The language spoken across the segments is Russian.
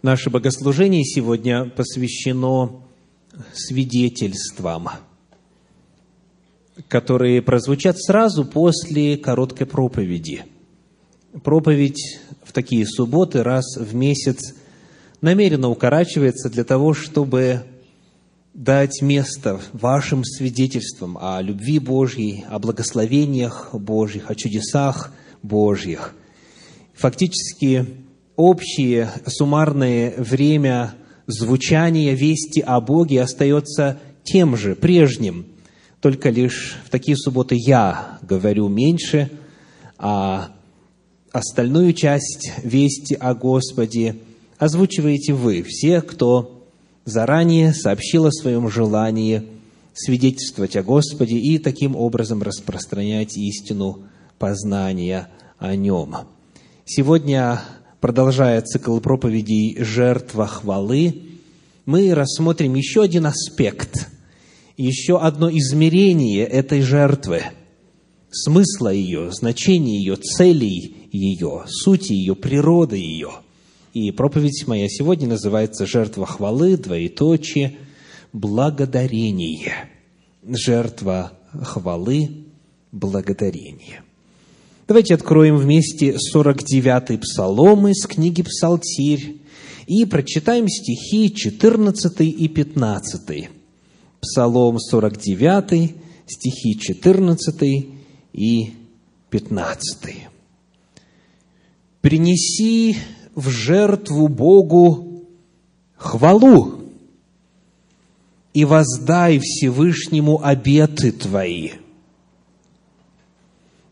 Наше богослужение сегодня посвящено свидетельствам, которые прозвучат сразу после короткой проповеди. Проповедь в такие субботы раз в месяц намеренно укорачивается для того, чтобы дать место вашим свидетельствам о любви Божьей, о благословениях Божьих, о чудесах Божьих. Фактически, общее суммарное время звучания вести о Боге остается тем же, прежним. Только лишь в такие субботы я говорю меньше, а остальную часть вести о Господе озвучиваете вы, все, кто заранее сообщил о своем желании свидетельствовать о Господе и таким образом распространять истину познания о Нем. Сегодня продолжая цикл проповедей «Жертва хвалы», мы рассмотрим еще один аспект, еще одно измерение этой жертвы, смысла ее, значения ее, целей ее, сути ее, природы ее. И проповедь моя сегодня называется «Жертва хвалы, двоеточие, благодарение». Жертва хвалы, благодарение. Давайте откроем вместе 49-й псалом из книги «Псалтирь» и прочитаем стихи 14 и 15. Псалом 49, стихи 14 и 15. «Принеси в жертву Богу хвалу и воздай Всевышнему обеты Твои»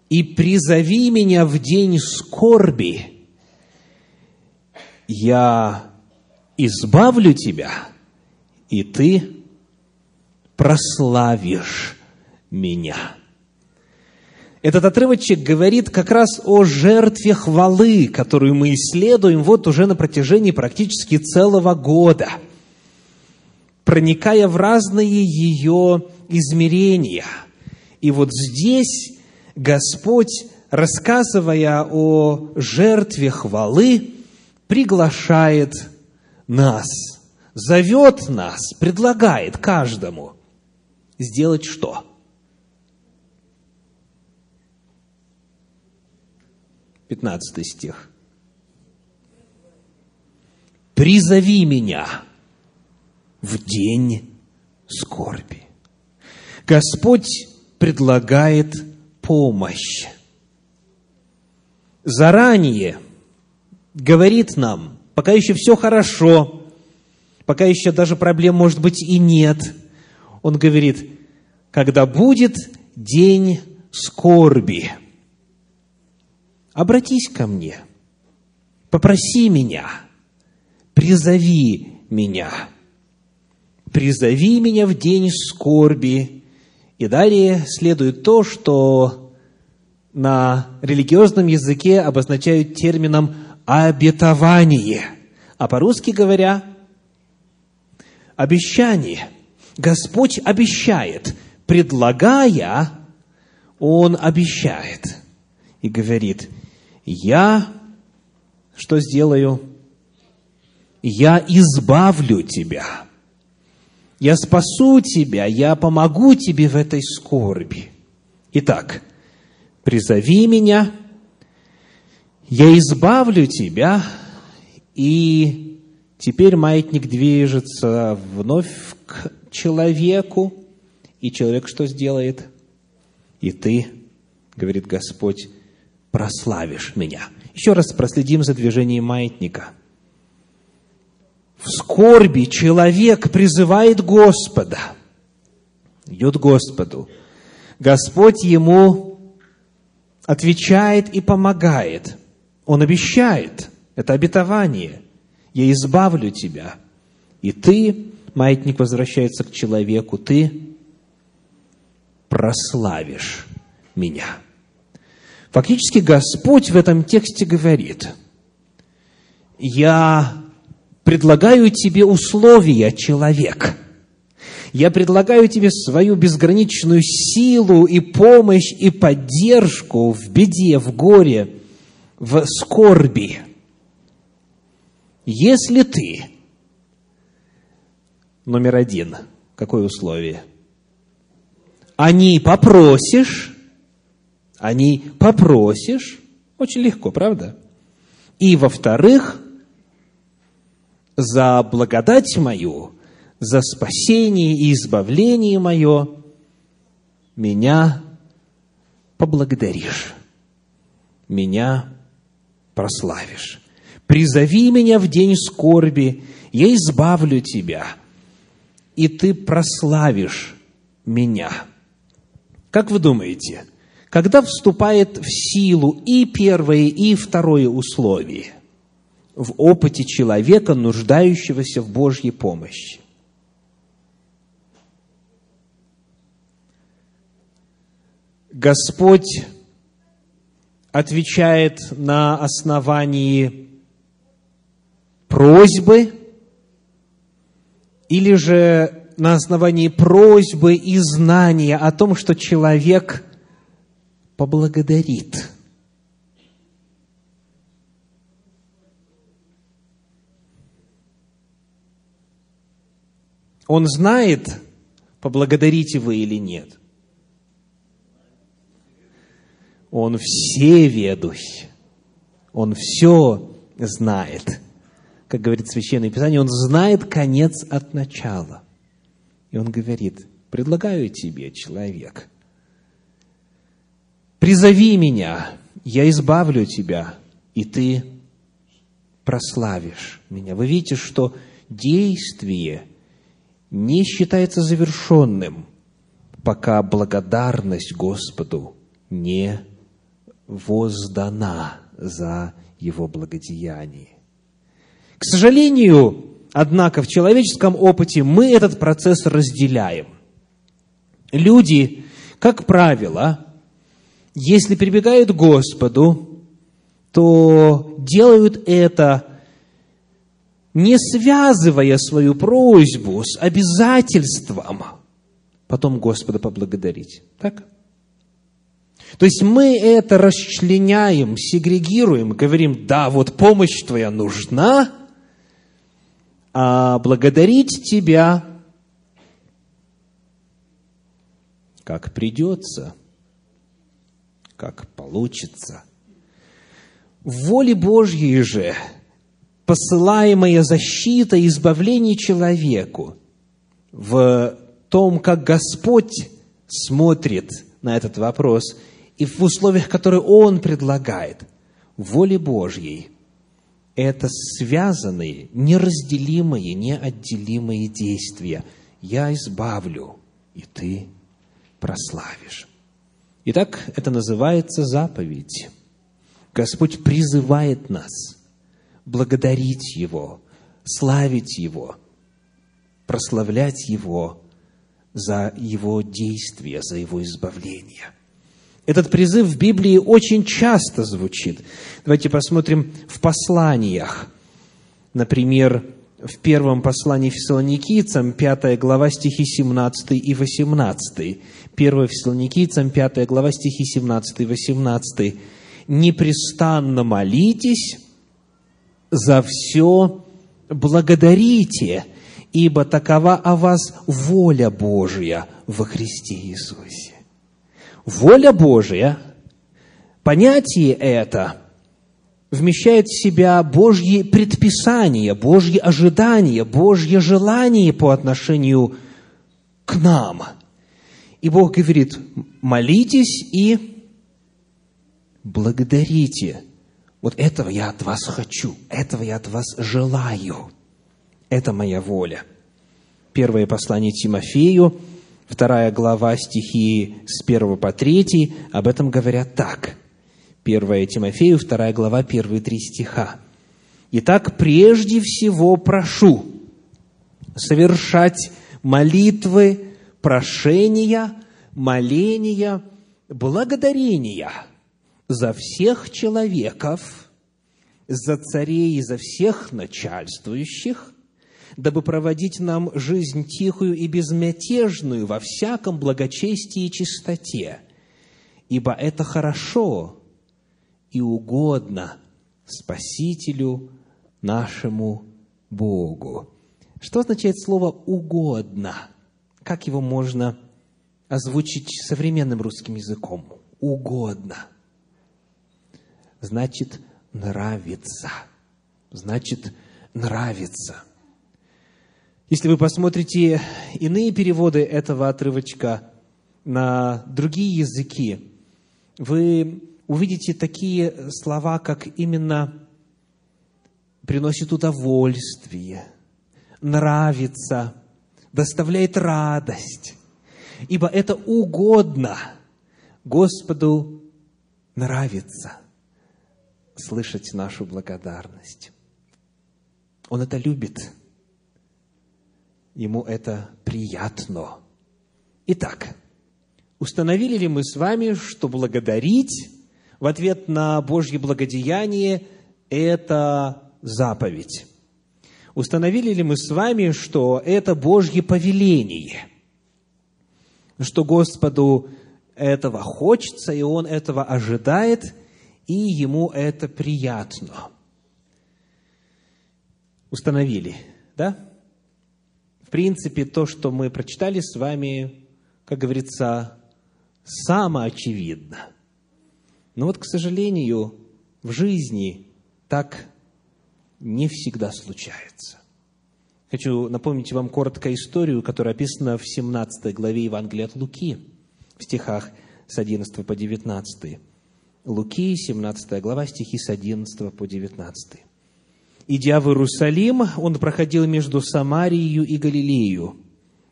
и призови меня в день скорби, я избавлю тебя, и ты прославишь меня. Этот отрывочек говорит как раз о жертве хвалы, которую мы исследуем вот уже на протяжении практически целого года, проникая в разные ее измерения. И вот здесь Господь, рассказывая о жертве хвалы, приглашает нас, зовет нас, предлагает каждому сделать что? Пятнадцатый стих. «Призови меня в день скорби». Господь предлагает помощь. Заранее говорит нам, пока еще все хорошо, пока еще даже проблем, может быть, и нет, он говорит, когда будет день скорби, обратись ко мне, попроси меня, призови меня, призови меня в день скорби, и далее следует то, что на религиозном языке обозначают термином обетование, а по-русски говоря, обещание. Господь обещает, предлагая, Он обещает и говорит, я что сделаю? Я избавлю тебя я спасу тебя, я помогу тебе в этой скорби. Итак, призови меня, я избавлю тебя, и теперь маятник движется вновь к человеку, и человек что сделает? И ты, говорит Господь, прославишь меня. Еще раз проследим за движением маятника – в скорби человек призывает Господа, идет к Господу. Господь ему отвечает и помогает. Он обещает, это обетование. Я избавлю тебя. И ты, маятник возвращается к человеку, ты прославишь меня. Фактически Господь в этом тексте говорит, я предлагаю тебе условия, человек. Я предлагаю тебе свою безграничную силу и помощь и поддержку в беде, в горе, в скорби. если ты, номер один, какое условие? Они попросишь, они попросишь, очень легко, правда? И, во-вторых, за благодать мою, за спасение и избавление мое меня поблагодаришь, меня прославишь. Призови меня в день скорби, я избавлю тебя, и ты прославишь меня. Как вы думаете, когда вступает в силу и первое, и второе условие в опыте человека, нуждающегося в Божьей помощи? Господь отвечает на основании просьбы или же на основании просьбы и знания о том, что человек поблагодарит. Он знает, поблагодарите вы или нет – Он всеведущ. Он все знает. Как говорит Священное Писание, Он знает конец от начала. И Он говорит, предлагаю тебе, человек, призови меня, я избавлю тебя, и ты прославишь меня. Вы видите, что действие не считается завершенным, пока благодарность Господу не воздана за его благодеяние. К сожалению, однако, в человеческом опыте мы этот процесс разделяем. Люди, как правило, если прибегают к Господу, то делают это, не связывая свою просьбу с обязательством потом Господа поблагодарить. Так? То есть мы это расчленяем, сегрегируем, говорим, да, вот помощь твоя нужна, а благодарить тебя как придется, как получится. В воле Божьей же посылаемая защита и избавление человеку в том, как Господь смотрит на этот вопрос – и в условиях, которые Он предлагает, воле Божьей, это связанные, неразделимые, неотделимые действия. Я избавлю, и ты прославишь. Итак, это называется заповедь. Господь призывает нас благодарить Его, славить Его, прославлять Его за Его действия, за Его избавление. Этот призыв в Библии очень часто звучит. Давайте посмотрим в посланиях. Например, в первом послании Фессалоникийцам, 5 глава, стихи 17 и 18. 1 Фессалоникийцам, 5 глава, стихи 17 и 18. «Непрестанно молитесь, за все благодарите, ибо такова о вас воля Божья во Христе Иисусе» воля Божия, понятие это вмещает в себя Божьи предписания, Божьи ожидания, Божье желание по отношению к нам. И Бог говорит, молитесь и благодарите. Вот этого я от вас хочу, этого я от вас желаю. Это моя воля. Первое послание Тимофею, вторая глава, стихи с 1 по 3, об этом говорят так. 1 Тимофею, вторая глава, первые три стиха. «Итак, прежде всего прошу совершать молитвы, прошения, моления, благодарения за всех человеков, за царей и за всех начальствующих, дабы проводить нам жизнь тихую и безмятежную во всяком благочестии и чистоте, ибо это хорошо и угодно Спасителю нашему Богу. Что означает слово «угодно»? Как его можно озвучить современным русским языком? Угодно. Значит, нравится. Значит, нравится. Если вы посмотрите иные переводы этого отрывочка на другие языки, вы увидите такие слова, как именно приносит удовольствие, нравится, доставляет радость, ибо это угодно Господу нравится слышать нашу благодарность. Он это любит. Ему это приятно. Итак, установили ли мы с вами, что благодарить в ответ на Божье благодеяние – это заповедь? Установили ли мы с вами, что это Божье повеление? Что Господу этого хочется, и Он этого ожидает, и Ему это приятно. Установили, да? В принципе, то, что мы прочитали с вами, как говорится, самоочевидно. Но вот, к сожалению, в жизни так не всегда случается. Хочу напомнить вам коротко историю, которая описана в 17 главе Евангелия от Луки, в стихах с 11 по 19. Луки, 17 глава, стихи с 11 по 19. «Идя в Иерусалим, он проходил между Самарией и Галилею.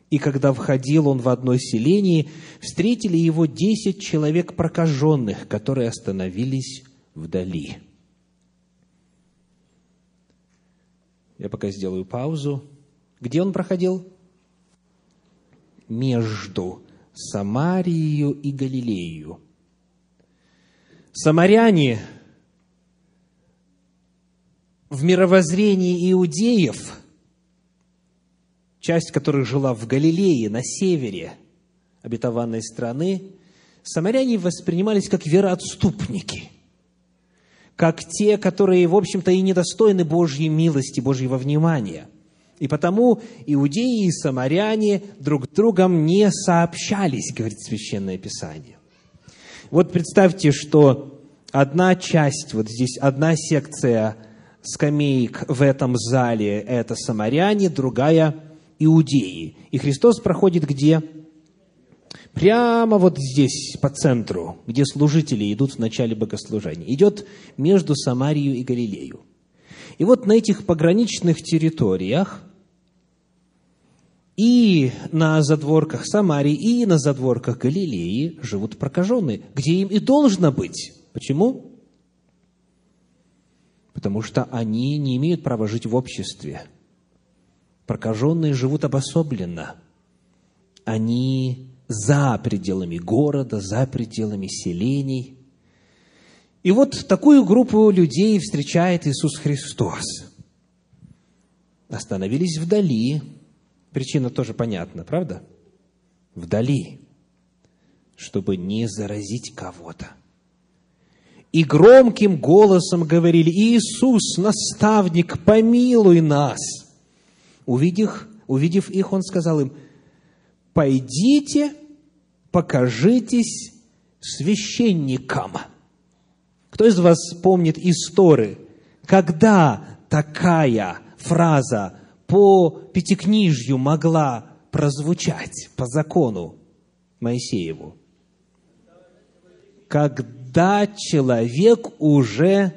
И когда входил он в одно селение, встретили его десять человек прокаженных, которые остановились вдали». Я пока сделаю паузу. Где он проходил? Между Самарией и Галилеей. Самаряне в мировоззрении иудеев, часть которых жила в Галилее, на севере обетованной страны, самаряне воспринимались как вероотступники – как те, которые, в общем-то, и недостойны Божьей милости, Божьего внимания. И потому иудеи и самаряне друг другом не сообщались, говорит Священное Писание. Вот представьте, что одна часть, вот здесь одна секция скамеек в этом зале – это самаряне, другая – иудеи. И Христос проходит где? прямо вот здесь, по центру, где служители идут в начале богослужения. Идет между Самарией и Галилею. И вот на этих пограничных территориях и на задворках Самарии, и на задворках Галилеи живут прокаженные, где им и должно быть. Почему? Потому что они не имеют права жить в обществе. Прокаженные живут обособленно. Они за пределами города, за пределами селений. И вот такую группу людей встречает Иисус Христос. Остановились вдали. Причина тоже понятна, правда? Вдали, чтобы не заразить кого-то. И громким голосом говорили, Иисус, наставник, помилуй нас. Увидев, увидев их, Он сказал им, пойдите, покажитесь священникам. Кто из вас помнит истории, когда такая фраза по пятикнижью могла прозвучать по закону Моисееву? Когда человек уже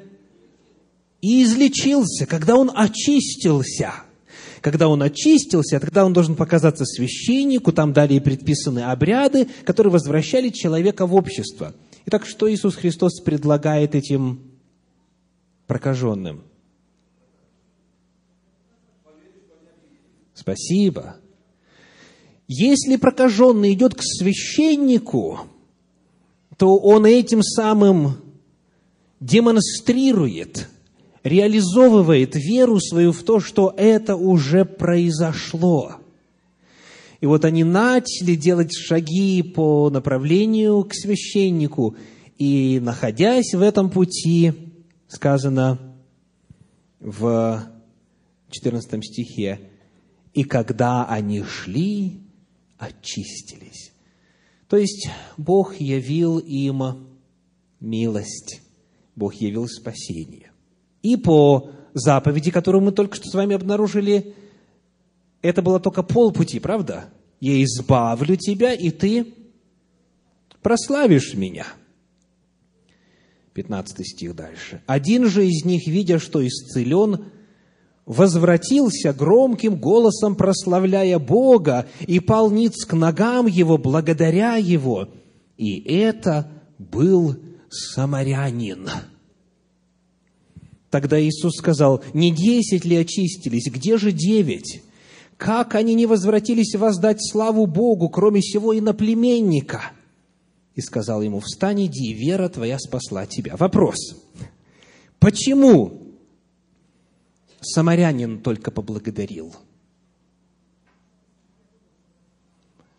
излечился, когда он очистился – когда он очистился, тогда он должен показаться священнику, там далее предписаны обряды, которые возвращали человека в общество. Итак, что Иисус Христос предлагает этим прокаженным? Спасибо. Если прокаженный идет к священнику, то он этим самым демонстрирует – реализовывает веру свою в то, что это уже произошло. И вот они начали делать шаги по направлению к священнику, и, находясь в этом пути, сказано, в 14 стихе, «И когда они шли, очистились». То есть Бог явил им милость, Бог явил спасение. И по заповеди, которую мы только что с вами обнаружили, это было только полпути, правда? Я избавлю тебя, и ты прославишь меня. 15 стих дальше. Один же из них, видя, что исцелен, возвратился громким голосом, прославляя Бога, и пал ниц к ногам его, благодаря его. И это был самарянин. Тогда Иисус сказал, не десять ли очистились, где же девять? Как они не возвратились воздать славу Богу, кроме сего иноплеменника? И сказал ему, встань, иди, вера твоя спасла тебя. Вопрос. Почему самарянин только поблагодарил?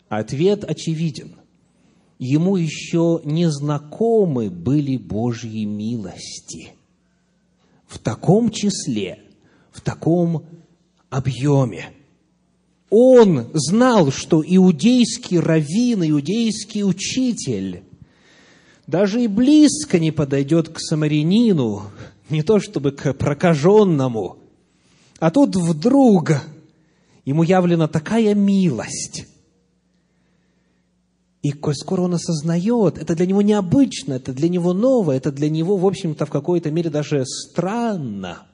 Ответ очевиден. Ему еще не знакомы были Божьи милости. В таком числе, в таком объеме. Он знал, что иудейский раввин, иудейский учитель даже и близко не подойдет к самарянину, не то чтобы к прокаженному, а тут вдруг ему явлена такая милость. И коль скоро он осознает, это для него необычно, это для него ново, это для него, в общем-то, в какой-то мере даже странно.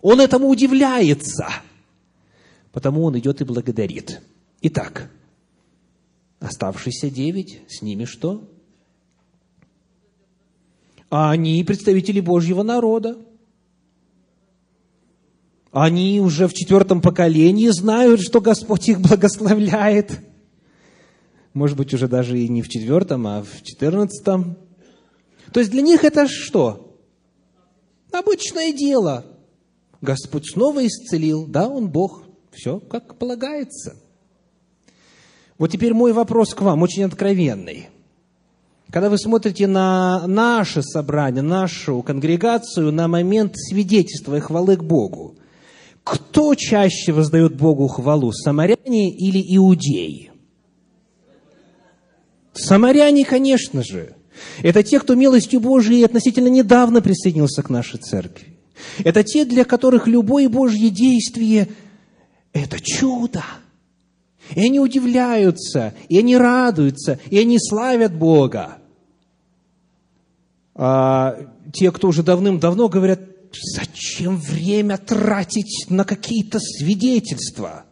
Он этому удивляется. Потому он идет и благодарит. Итак, оставшиеся девять, с ними что? А они представители Божьего народа. Они уже в четвертом поколении знают, что Господь их благословляет. Может быть, уже даже и не в четвертом, а в четырнадцатом. То есть для них это что? Обычное дело. Господь снова исцелил, да, Он Бог, все как полагается. Вот теперь мой вопрос к вам, очень откровенный. Когда вы смотрите на наше собрание, нашу конгрегацию на момент свидетельства и хвалы к Богу, кто чаще воздает Богу хвалу, самаряне или иудеи? Самаряне, конечно же. Это те, кто милостью Божией относительно недавно присоединился к нашей церкви. Это те, для которых любое Божье действие – это чудо. И они удивляются, и они радуются, и они славят Бога. А те, кто уже давным-давно говорят, зачем время тратить на какие-то свидетельства?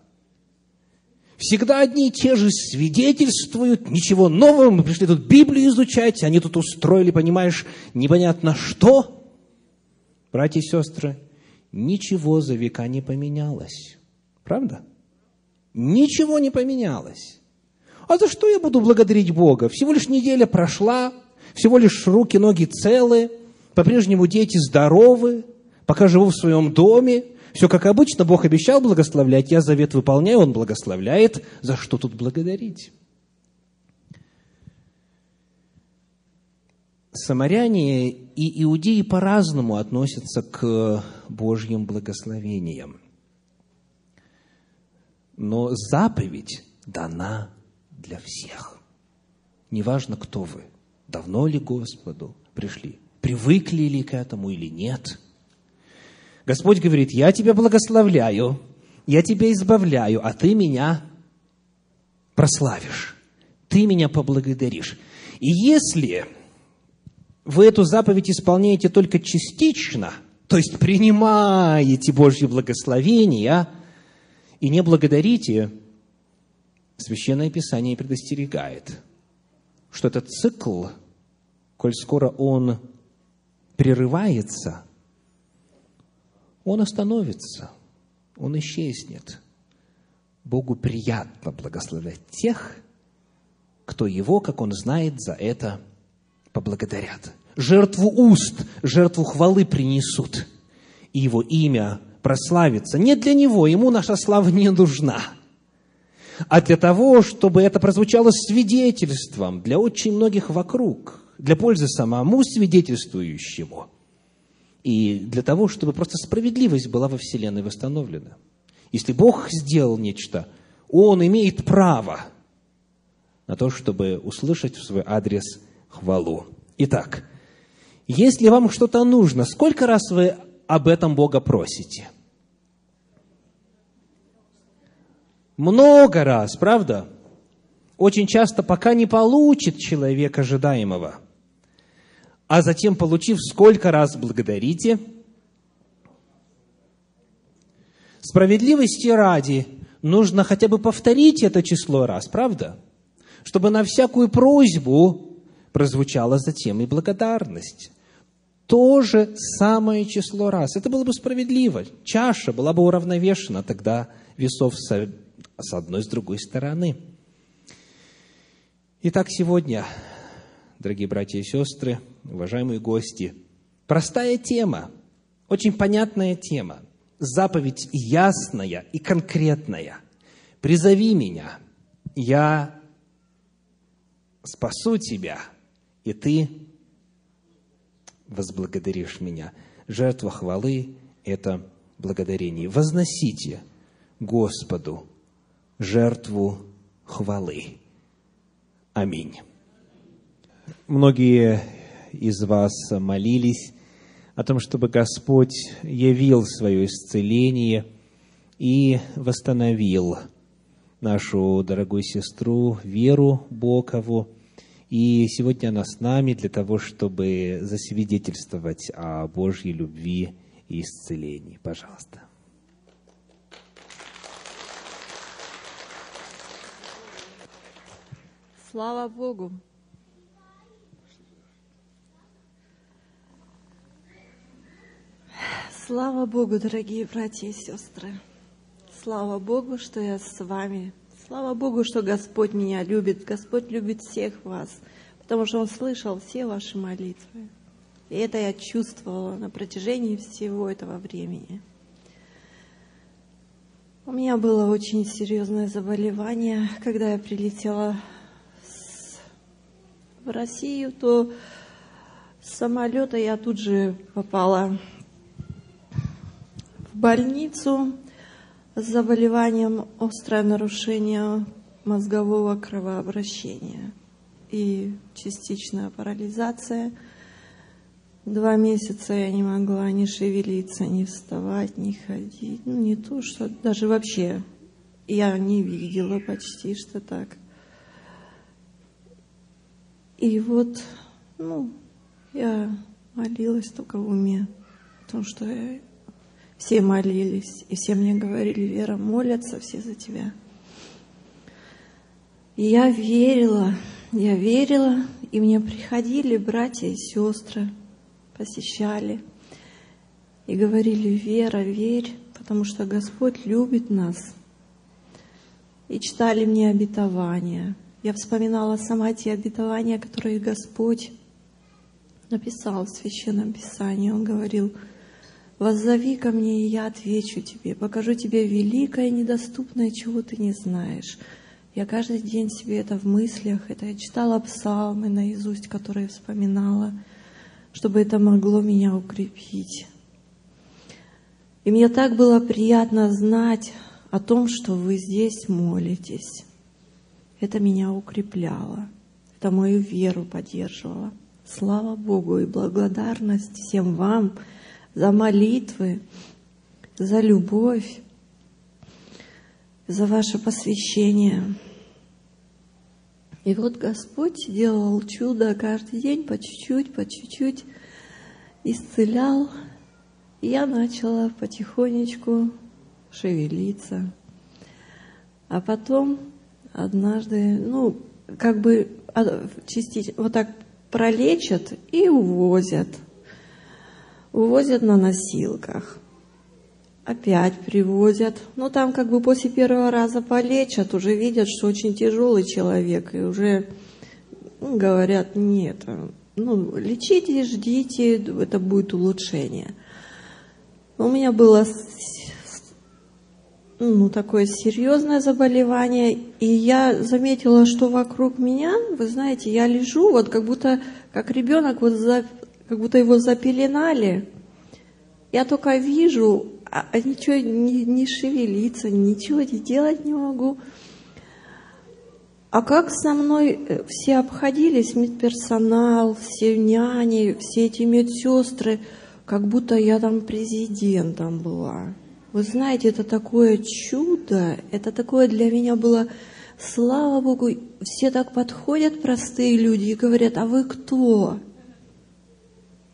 Всегда одни и те же свидетельствуют, ничего нового, мы пришли тут Библию изучать, они тут устроили, понимаешь, непонятно что. Братья и сестры, ничего за века не поменялось. Правда? Ничего не поменялось. А за что я буду благодарить Бога? Всего лишь неделя прошла, всего лишь руки, ноги целы, по-прежнему дети здоровы, пока живу в своем доме, все как обычно, Бог обещал благословлять, я завет выполняю, Он благословляет. За что тут благодарить? Самаряне и иудеи по-разному относятся к Божьим благословениям. Но заповедь дана для всех. Неважно, кто вы, давно ли Господу пришли, привыкли ли к этому или нет. Господь говорит, я тебя благословляю, я тебя избавляю, а ты меня прославишь, ты меня поблагодаришь. И если вы эту заповедь исполняете только частично, то есть принимаете Божье благословение и не благодарите, Священное Писание предостерегает, что этот цикл, коль скоро он прерывается, он остановится, он исчезнет. Богу приятно благословлять тех, кто его, как он знает, за это поблагодарят. Жертву уст, жертву хвалы принесут, и его имя прославится. Не для него, ему наша слава не нужна, а для того, чтобы это прозвучало свидетельством для очень многих вокруг, для пользы самому свидетельствующему – и для того, чтобы просто справедливость была во Вселенной восстановлена. Если Бог сделал нечто, Он имеет право на то, чтобы услышать в свой адрес хвалу. Итак, если вам что-то нужно, сколько раз вы об этом Бога просите? Много раз, правда? Очень часто, пока не получит человек ожидаемого, а затем, получив, сколько раз благодарите. Справедливости ради нужно хотя бы повторить это число раз, правда? Чтобы на всякую просьбу прозвучала затем и благодарность то же самое число раз. Это было бы справедливо. Чаша была бы уравновешена тогда весов с, одной, с другой стороны. Итак, сегодня, дорогие братья и сестры, уважаемые гости, простая тема, очень понятная тема, заповедь ясная и конкретная. «Призови меня, я спасу тебя, и ты возблагодаришь меня. Жертва хвалы – это благодарение. Возносите Господу жертву хвалы. Аминь. Многие из вас молились о том, чтобы Господь явил свое исцеление и восстановил нашу дорогую сестру Веру Бокову, и сегодня она с нами для того, чтобы засвидетельствовать о Божьей любви и исцелении. Пожалуйста. Слава Богу! Слава Богу, дорогие братья и сестры! Слава Богу, что я с вами Слава Богу, что Господь меня любит. Господь любит всех вас, потому что Он слышал все ваши молитвы. И это я чувствовала на протяжении всего этого времени. У меня было очень серьезное заболевание. Когда я прилетела в Россию, то с самолета я тут же попала больницу с заболеванием острое нарушение мозгового кровообращения и частичная парализация. Два месяца я не могла ни шевелиться, ни вставать, ни ходить. Ну, не то, что даже вообще я не видела почти что так. И вот, ну, я молилась только в уме, о том, что я все молились, и все мне говорили, Вера, молятся все за тебя. И я верила, я верила, и мне приходили братья и сестры, посещали и говорили, Вера, верь, потому что Господь любит нас. И читали мне обетования. Я вспоминала сама те обетования, которые Господь написал в Священном Писании. Он говорил – Воззови ко мне, и я отвечу тебе, покажу тебе великое, недоступное, чего ты не знаешь. Я каждый день себе это в мыслях, это я читала псалмы наизусть, которые вспоминала, чтобы это могло меня укрепить. И мне так было приятно знать о том, что вы здесь молитесь. Это меня укрепляло, это мою веру поддерживало. Слава Богу и благодарность всем вам – за молитвы, за любовь, за ваше посвящение. И вот Господь делал чудо каждый день, по чуть-чуть, по чуть-чуть, исцелял. И я начала потихонечку шевелиться. А потом однажды, ну, как бы а, частично, вот так пролечат и увозят – увозят на носилках. Опять привозят. Но там как бы после первого раза полечат, уже видят, что очень тяжелый человек, и уже ну, говорят, нет, ну, лечите, ждите, это будет улучшение. У меня было ну, такое серьезное заболевание, и я заметила, что вокруг меня, вы знаете, я лежу, вот как будто, как ребенок вот как будто его запеленали, Я только вижу, а, а ничего не, не шевелиться, ничего делать не могу. А как со мной э, все обходились, медперсонал, все няни, все эти медсестры, как будто я там президентом была. Вы знаете, это такое чудо, это такое для меня было, слава Богу, все так подходят, простые люди, и говорят, а вы кто?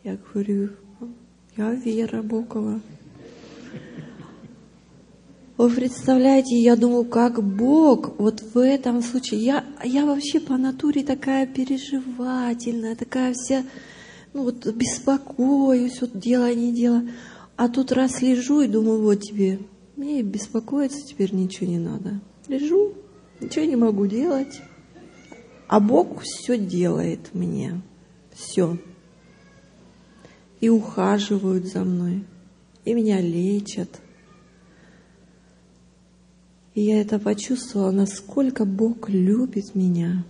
Я говорю, я Вера Бокова. Вы представляете, я думаю, как Бог вот в этом случае. Я, я вообще по натуре такая переживательная, такая вся, ну вот беспокоюсь, вот дело не дело. А тут раз лежу и думаю, вот тебе, мне беспокоиться теперь ничего не надо. Лежу, ничего не могу делать. А Бог все делает мне. Все. И ухаживают за мной. И меня лечат. И я это почувствовала, насколько Бог любит меня.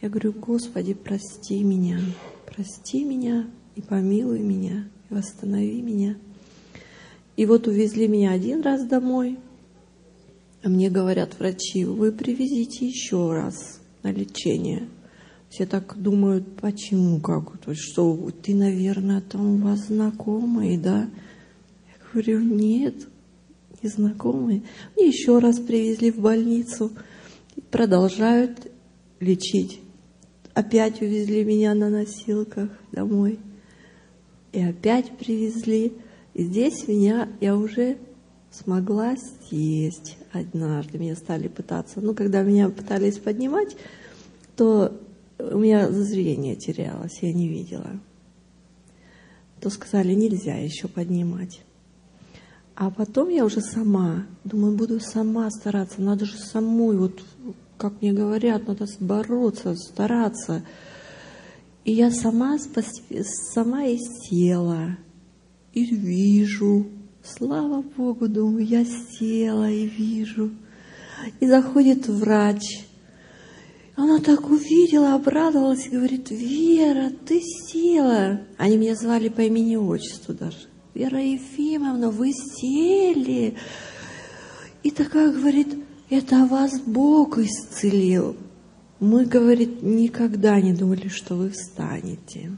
Я говорю, Господи, прости меня, прости меня и помилуй меня, и восстанови меня. И вот увезли меня один раз домой, а мне говорят врачи, вы привезите еще раз на лечение. Все так думают, почему, как, то есть, что ты, наверное, там у вас знакомые, да? Я говорю, нет, незнакомые. Мне еще раз привезли в больницу. Продолжают лечить. Опять увезли меня на носилках домой. И опять привезли. И здесь меня, я уже смогла съесть однажды. Меня стали пытаться, ну, когда меня пытались поднимать, то у меня зрение терялось, я не видела. То сказали, нельзя еще поднимать. А потом я уже сама, думаю, буду сама стараться, надо же самой, вот как мне говорят, надо бороться, стараться. И я сама, сама и села, и вижу, слава Богу, думаю, я села и вижу. И заходит врач, она так увидела, обрадовалась и говорит, Вера, ты села. Они меня звали по имени-отчеству даже. Вера Ефимовна, вы сели. И такая говорит, это вас Бог исцелил. Мы, говорит, никогда не думали, что вы встанете.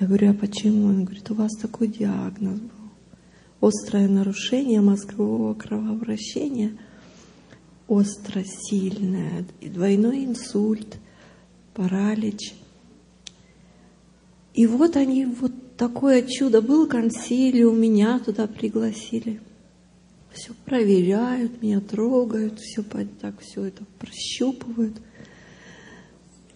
Я говорю, а почему? Он говорит, у вас такой диагноз был. Острое нарушение мозгового кровообращения, остро сильное, двойной инсульт, паралич. И вот они вот такое чудо. Был консилиум, меня туда пригласили. Все проверяют, меня трогают, все так все это прощупывают.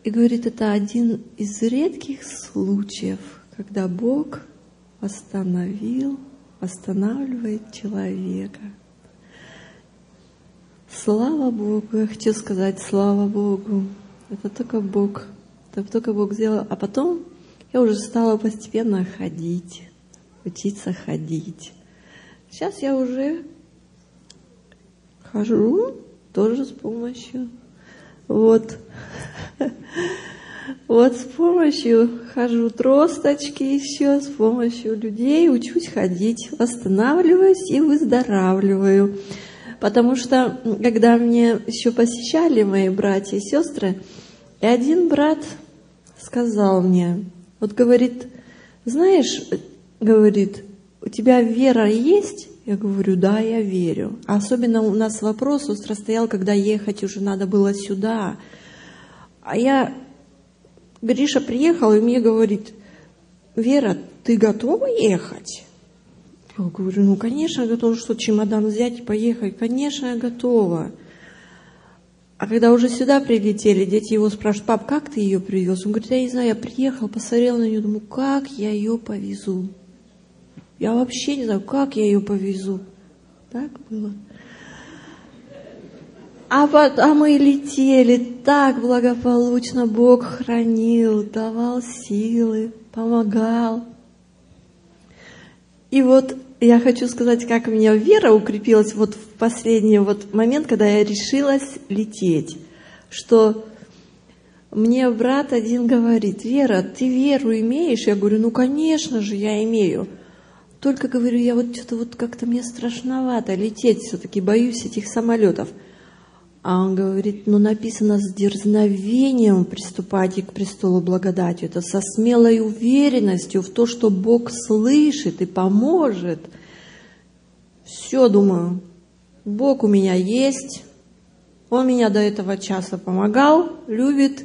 И говорит, это один из редких случаев, когда Бог восстановил, восстанавливает человека. Слава Богу, я хочу сказать, слава Богу. Это только Бог, это только Бог сделал. А потом я уже стала постепенно ходить, учиться ходить. Сейчас я уже хожу тоже с помощью. Вот. Вот с помощью хожу тросточки еще, с помощью людей учусь ходить, восстанавливаюсь и выздоравливаю. Потому что, когда мне еще посещали мои братья и сестры, и один брат сказал мне, вот говорит, знаешь, говорит, у тебя вера есть? Я говорю, да, я верю. Особенно у нас вопрос остро стоял, когда ехать уже надо было сюда. А я, Гриша приехал и мне говорит, Вера, ты готова ехать? Я говорю, ну, конечно, я готова, что чемодан взять и поехать. Конечно, я готова. А когда уже сюда прилетели, дети его спрашивают, пап, как ты ее привез? Он говорит, я не знаю, я приехал, посмотрел на нее, думаю, как я ее повезу? Я вообще не знаю, как я ее повезу. Так было. А потом мы летели так благополучно, Бог хранил, давал силы, помогал. И вот я хочу сказать, как у меня вера укрепилась вот в последний вот момент, когда я решилась лететь, что мне брат один говорит, Вера, ты веру имеешь? Я говорю, ну, конечно же, я имею. Только, говорю, я вот что-то вот как-то мне страшновато лететь все-таки, боюсь этих самолетов. А он говорит, ну написано с дерзновением приступайте к престолу благодати. Это со смелой уверенностью в то, что Бог слышит и поможет. Все, думаю, Бог у меня есть, Он меня до этого часа помогал, любит,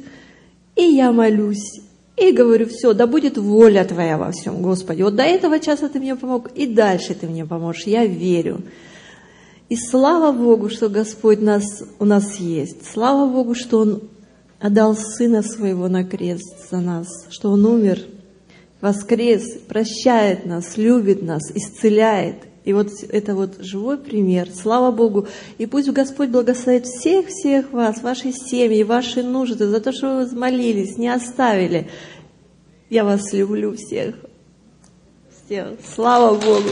и я молюсь. И говорю, все, да будет воля Твоя во всем, Господи. Вот до этого часа Ты мне помог, и дальше Ты мне поможешь, я верю. И слава Богу, что Господь нас, у нас есть. Слава Богу, что Он отдал Сына Своего на крест за нас, что Он умер, воскрес, прощает нас, любит нас, исцеляет. И вот это вот живой пример. Слава Богу. И пусть Господь благословит всех-всех вас, ваши семьи, ваши нужды, за то, что вы молились, не оставили. Я вас люблю всех. Всех. Слава Богу.